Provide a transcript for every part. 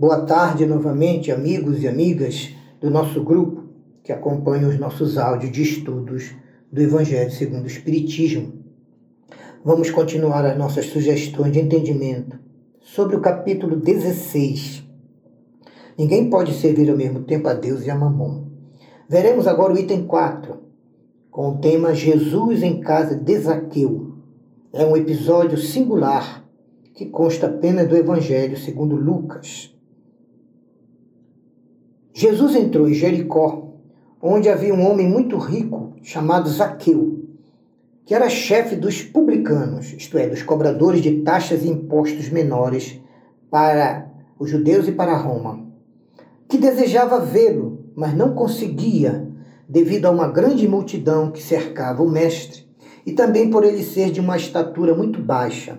Boa tarde novamente, amigos e amigas do nosso grupo que acompanham os nossos áudios de estudos do Evangelho segundo o Espiritismo. Vamos continuar as nossas sugestões de entendimento sobre o capítulo 16. Ninguém pode servir ao mesmo tempo a Deus e a Mamon. Veremos agora o item 4, com o tema Jesus em casa de Zaqueu. É um episódio singular que consta apenas do Evangelho segundo Lucas. Jesus entrou em Jericó, onde havia um homem muito rico chamado Zaqueu, que era chefe dos publicanos, isto é, dos cobradores de taxas e impostos menores para os judeus e para Roma, que desejava vê-lo, mas não conseguia, devido a uma grande multidão que cercava o mestre e também por ele ser de uma estatura muito baixa.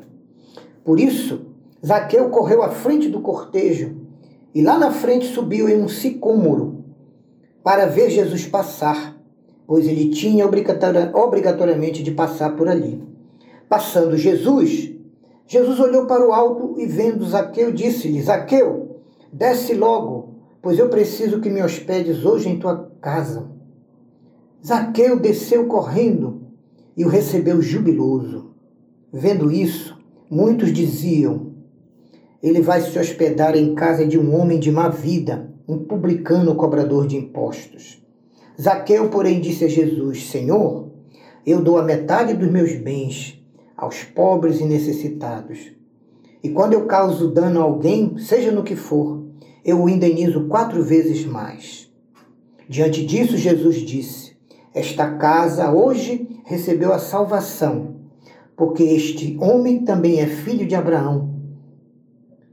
Por isso, Zaqueu correu à frente do cortejo e lá na frente subiu em um sicômoro para ver Jesus passar, pois ele tinha obrigatoriamente de passar por ali. Passando Jesus, Jesus olhou para o alto e vendo Zaqueu, disse-lhe: Zaqueu, desce logo, pois eu preciso que me hospedes hoje em tua casa. Zaqueu desceu correndo e o recebeu jubiloso. Vendo isso, muitos diziam: ele vai se hospedar em casa de um homem de má vida, um publicano cobrador de impostos. Zaqueu, porém, disse a Jesus: Senhor, eu dou a metade dos meus bens aos pobres e necessitados. E quando eu causo dano a alguém, seja no que for, eu o indenizo quatro vezes mais. Diante disso, Jesus disse: Esta casa hoje recebeu a salvação, porque este homem também é filho de Abraão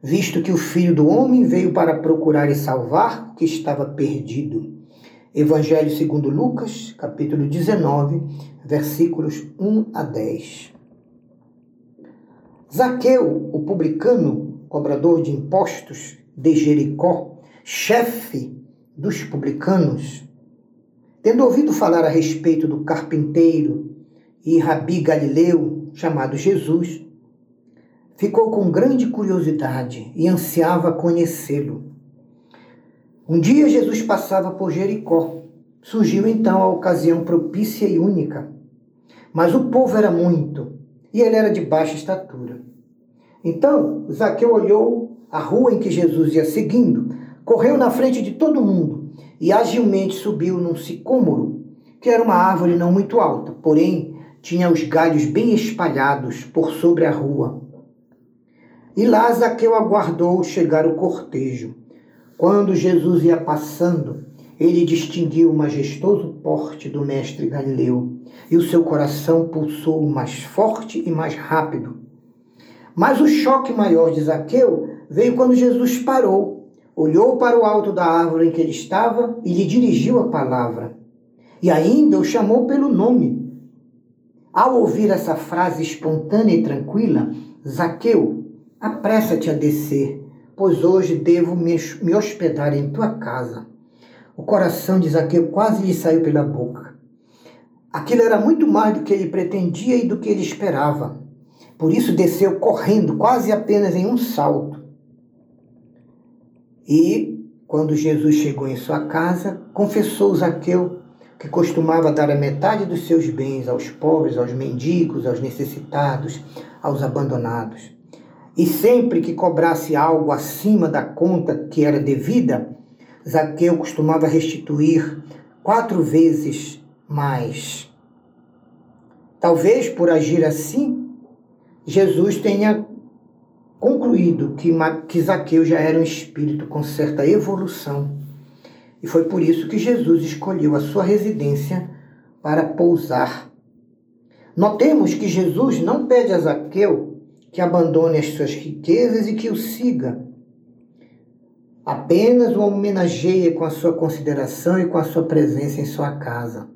visto que o Filho do Homem veio para procurar e salvar o que estava perdido. Evangelho segundo Lucas, capítulo 19, versículos 1 a 10. Zaqueu, o publicano, cobrador de impostos de Jericó, chefe dos publicanos, tendo ouvido falar a respeito do carpinteiro e rabi Galileu, chamado Jesus, ficou com grande curiosidade e ansiava conhecê-lo. Um dia Jesus passava por Jericó. Surgiu então a ocasião propícia e única. Mas o povo era muito e ele era de baixa estatura. Então Zaqueu olhou a rua em que Jesus ia seguindo, correu na frente de todo mundo e agilmente subiu num sicômoro, que era uma árvore não muito alta, porém tinha os galhos bem espalhados por sobre a rua. E lá Zaqueu aguardou chegar o cortejo. Quando Jesus ia passando, ele distinguiu o majestoso porte do mestre Galileu, e o seu coração pulsou mais forte e mais rápido. Mas o choque maior de Zaqueu veio quando Jesus parou, olhou para o alto da árvore em que ele estava e lhe dirigiu a palavra. E ainda o chamou pelo nome. Ao ouvir essa frase espontânea e tranquila, Zaqueu, Apressa-te a descer, pois hoje devo me hospedar em tua casa. O coração de Zaqueu quase lhe saiu pela boca. Aquilo era muito mais do que ele pretendia e do que ele esperava. Por isso desceu correndo, quase apenas em um salto. E, quando Jesus chegou em sua casa, confessou Zaqueu que costumava dar a metade dos seus bens aos pobres, aos mendigos, aos necessitados, aos abandonados. E sempre que cobrasse algo acima da conta que era devida, Zaqueu costumava restituir quatro vezes mais. Talvez por agir assim, Jesus tenha concluído que, que Zaqueu já era um espírito com certa evolução. E foi por isso que Jesus escolheu a sua residência para pousar. Notemos que Jesus não pede a Zaqueu que abandone as suas riquezas e que o siga. Apenas o homenageie com a sua consideração e com a sua presença em sua casa.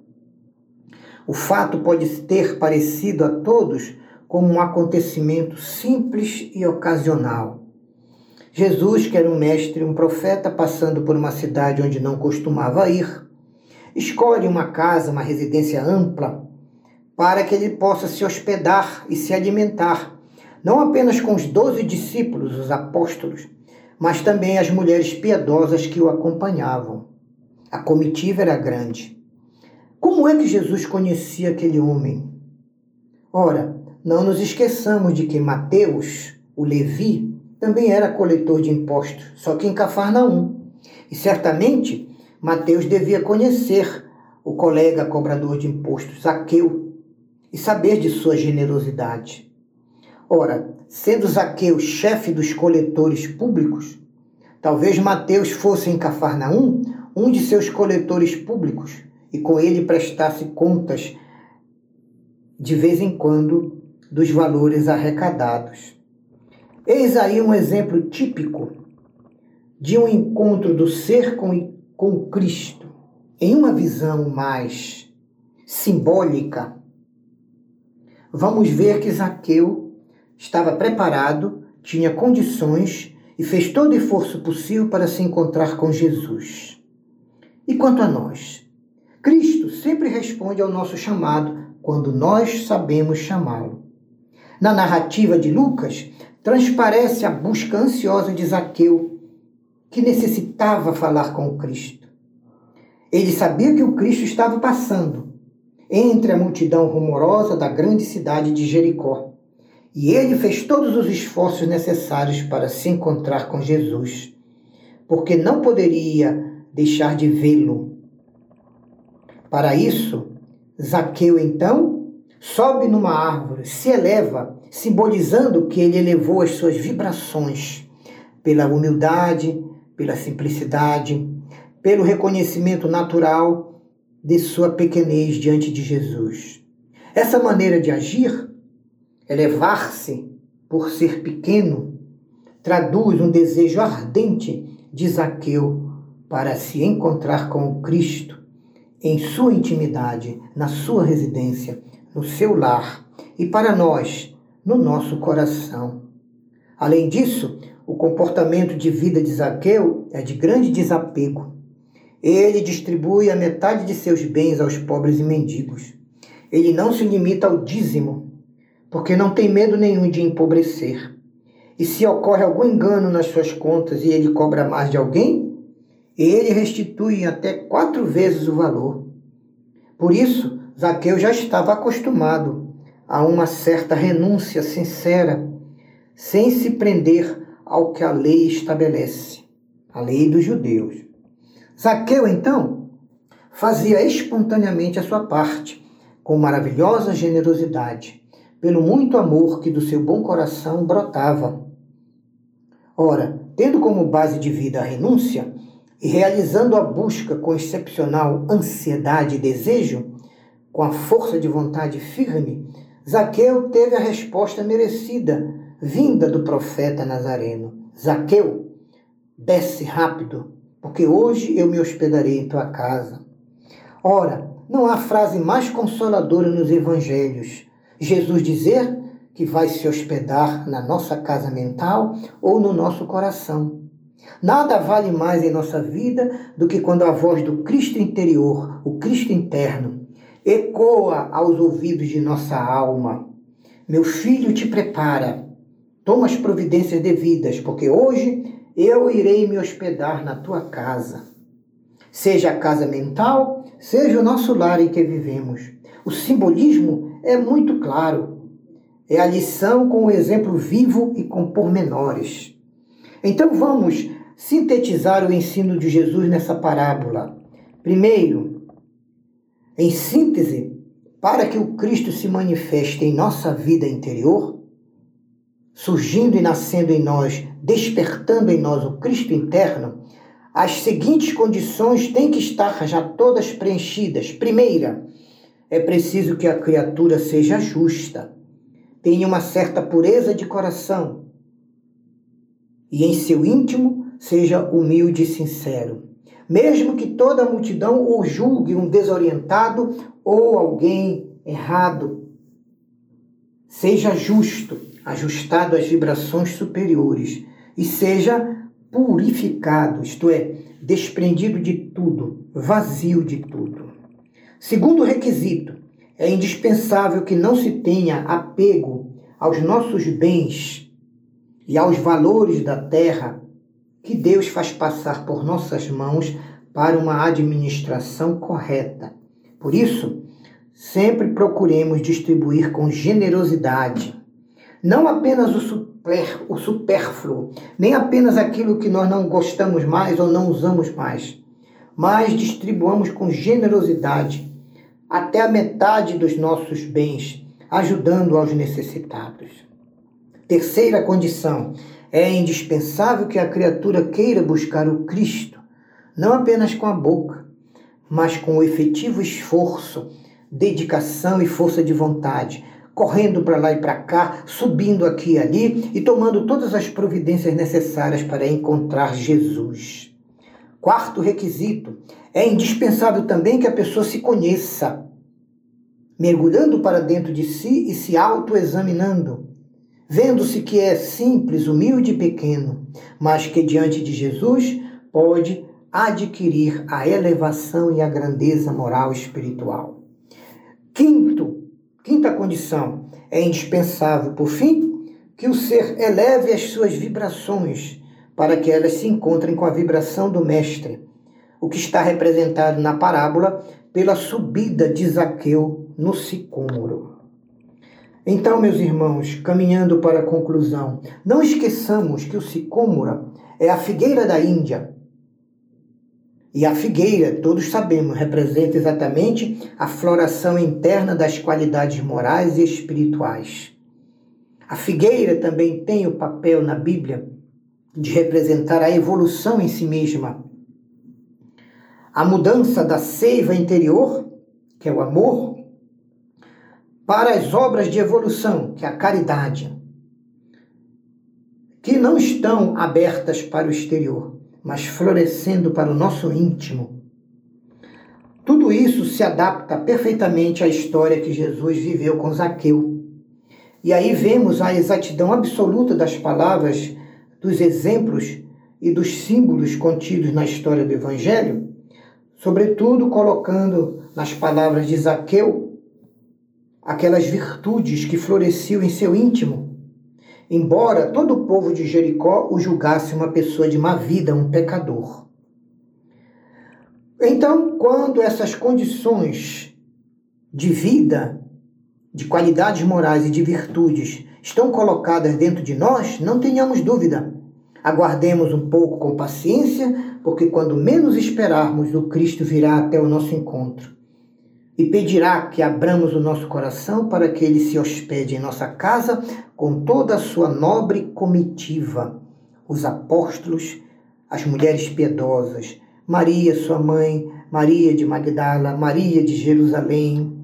O fato pode ter parecido a todos como um acontecimento simples e ocasional. Jesus, que era um mestre, um profeta, passando por uma cidade onde não costumava ir, escolhe uma casa, uma residência ampla, para que ele possa se hospedar e se alimentar não apenas com os doze discípulos, os apóstolos, mas também as mulheres piedosas que o acompanhavam. A comitiva era grande. Como é que Jesus conhecia aquele homem? Ora, não nos esqueçamos de que Mateus, o Levi, também era coletor de impostos, só que em Cafarnaum. E certamente Mateus devia conhecer o colega cobrador de impostos, Zaqueu, e saber de sua generosidade. Ora, sendo Zaqueu chefe dos coletores públicos, talvez Mateus fosse em Cafarnaum um de seus coletores públicos e com ele prestasse contas de vez em quando dos valores arrecadados. Eis aí um exemplo típico de um encontro do ser com, com Cristo, em uma visão mais simbólica. Vamos ver que Zaqueu estava preparado, tinha condições e fez todo o esforço possível para se encontrar com Jesus. E quanto a nós? Cristo sempre responde ao nosso chamado quando nós sabemos chamá-lo. Na narrativa de Lucas, transparece a busca ansiosa de Zaqueu, que necessitava falar com o Cristo. Ele sabia que o Cristo estava passando entre a multidão rumorosa da grande cidade de Jericó. E ele fez todos os esforços necessários para se encontrar com Jesus, porque não poderia deixar de vê-lo. Para isso, Zaqueu então sobe numa árvore, se eleva, simbolizando que ele elevou as suas vibrações pela humildade, pela simplicidade, pelo reconhecimento natural de sua pequenez diante de Jesus. Essa maneira de agir, elevar-se por ser pequeno, traduz um desejo ardente de Zaqueu para se encontrar com o Cristo em sua intimidade, na sua residência, no seu lar e para nós, no nosso coração. Além disso, o comportamento de vida de Zaqueu é de grande desapego. Ele distribui a metade de seus bens aos pobres e mendigos. Ele não se limita ao dízimo, porque não tem medo nenhum de empobrecer. E se ocorre algum engano nas suas contas e ele cobra mais de alguém, ele restitui até quatro vezes o valor. Por isso, Zaqueu já estava acostumado a uma certa renúncia sincera, sem se prender ao que a lei estabelece, a lei dos judeus. Zaqueu, então, fazia espontaneamente a sua parte, com maravilhosa generosidade, pelo muito amor que do seu bom coração brotava. Ora, tendo como base de vida a renúncia, e realizando a busca com excepcional ansiedade e desejo, com a força de vontade firme, Zaqueu teve a resposta merecida, vinda do profeta Nazareno. Zaqueu, desce rápido, porque hoje eu me hospedarei em tua casa. Ora, não há frase mais consoladora nos evangelhos. Jesus dizer que vai se hospedar na nossa casa mental ou no nosso coração. Nada vale mais em nossa vida do que quando a voz do Cristo interior, o Cristo interno, ecoa aos ouvidos de nossa alma. Meu filho te prepara. Toma as providências devidas, porque hoje eu irei me hospedar na tua casa. Seja a casa mental, seja o nosso lar em que vivemos. O simbolismo é muito claro. É a lição com o exemplo vivo e com pormenores. Então vamos sintetizar o ensino de Jesus nessa parábola. Primeiro, em síntese, para que o Cristo se manifeste em nossa vida interior, surgindo e nascendo em nós, despertando em nós o Cristo interno, as seguintes condições têm que estar já todas preenchidas. Primeira, é preciso que a criatura seja justa, tenha uma certa pureza de coração e em seu íntimo seja humilde e sincero. Mesmo que toda a multidão o julgue um desorientado ou alguém errado, seja justo, ajustado às vibrações superiores e seja purificado, isto é, desprendido de tudo, vazio de tudo. Segundo requisito, é indispensável que não se tenha apego aos nossos bens e aos valores da terra que Deus faz passar por nossas mãos para uma administração correta. Por isso, sempre procuremos distribuir com generosidade, não apenas o, o supérfluo, nem apenas aquilo que nós não gostamos mais ou não usamos mais, mas distribuamos com generosidade até a metade dos nossos bens, ajudando aos necessitados. Terceira condição: é indispensável que a criatura queira buscar o Cristo, não apenas com a boca, mas com o efetivo esforço, dedicação e força de vontade, correndo para lá e para cá, subindo aqui e ali e tomando todas as providências necessárias para encontrar Jesus. Quarto requisito: é indispensável também que a pessoa se conheça, mergulhando para dentro de si e se autoexaminando vendo-se que é simples, humilde e pequeno, mas que diante de Jesus pode adquirir a elevação e a grandeza moral e espiritual. Quinto, quinta condição, é indispensável, por fim, que o ser eleve as suas vibrações para que elas se encontrem com a vibração do mestre, o que está representado na parábola pela subida de Zaqueu no sicômoro. Então, meus irmãos, caminhando para a conclusão, não esqueçamos que o sicômora é a figueira da Índia. E a figueira, todos sabemos, representa exatamente a floração interna das qualidades morais e espirituais. A figueira também tem o papel na Bíblia de representar a evolução em si mesma. A mudança da seiva interior, que é o amor, para as obras de evolução, que é a caridade, que não estão abertas para o exterior, mas florescendo para o nosso íntimo. Tudo isso se adapta perfeitamente à história que Jesus viveu com Zaqueu. E aí vemos a exatidão absoluta das palavras, dos exemplos e dos símbolos contidos na história do Evangelho, sobretudo colocando nas palavras de Zaqueu aquelas virtudes que floresciam em seu íntimo, embora todo o povo de Jericó o julgasse uma pessoa de má vida, um pecador. Então, quando essas condições de vida, de qualidades morais e de virtudes estão colocadas dentro de nós, não tenhamos dúvida. Aguardemos um pouco com paciência, porque quando menos esperarmos, o Cristo virá até o nosso encontro. E pedirá que abramos o nosso coração para que ele se hospede em nossa casa com toda a sua nobre comitiva, os apóstolos, as mulheres piedosas, Maria, sua mãe, Maria de Magdala, Maria de Jerusalém,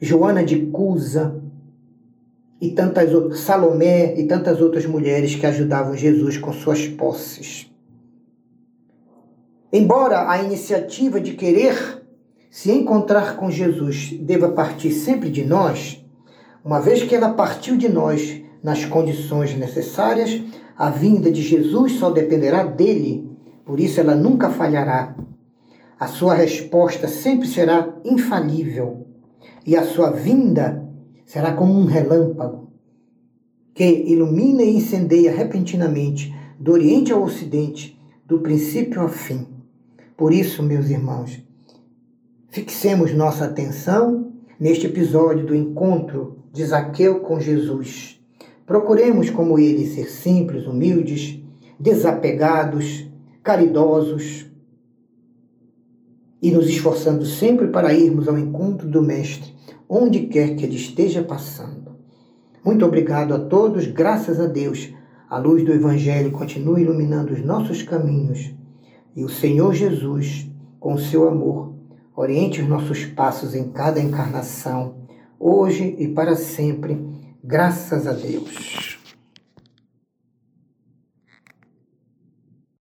Joana de Cusa e tantas outras, Salomé e tantas outras mulheres que ajudavam Jesus com suas posses. Embora a iniciativa de querer se encontrar com Jesus deva partir sempre de nós, uma vez que ela partiu de nós nas condições necessárias, a vinda de Jesus só dependerá dele, por isso ela nunca falhará. A sua resposta sempre será infalível e a sua vinda será como um relâmpago que ilumina e incendeia repentinamente do Oriente ao Ocidente, do princípio ao fim. Por isso, meus irmãos, Fixemos nossa atenção neste episódio do encontro de Zaqueu com Jesus. Procuremos, como ele, ser simples, humildes, desapegados, caridosos e nos esforçando sempre para irmos ao encontro do Mestre, onde quer que ele esteja passando. Muito obrigado a todos, graças a Deus. A luz do Evangelho continua iluminando os nossos caminhos e o Senhor Jesus, com seu amor, Oriente os nossos passos em cada encarnação, hoje e para sempre, graças a Deus.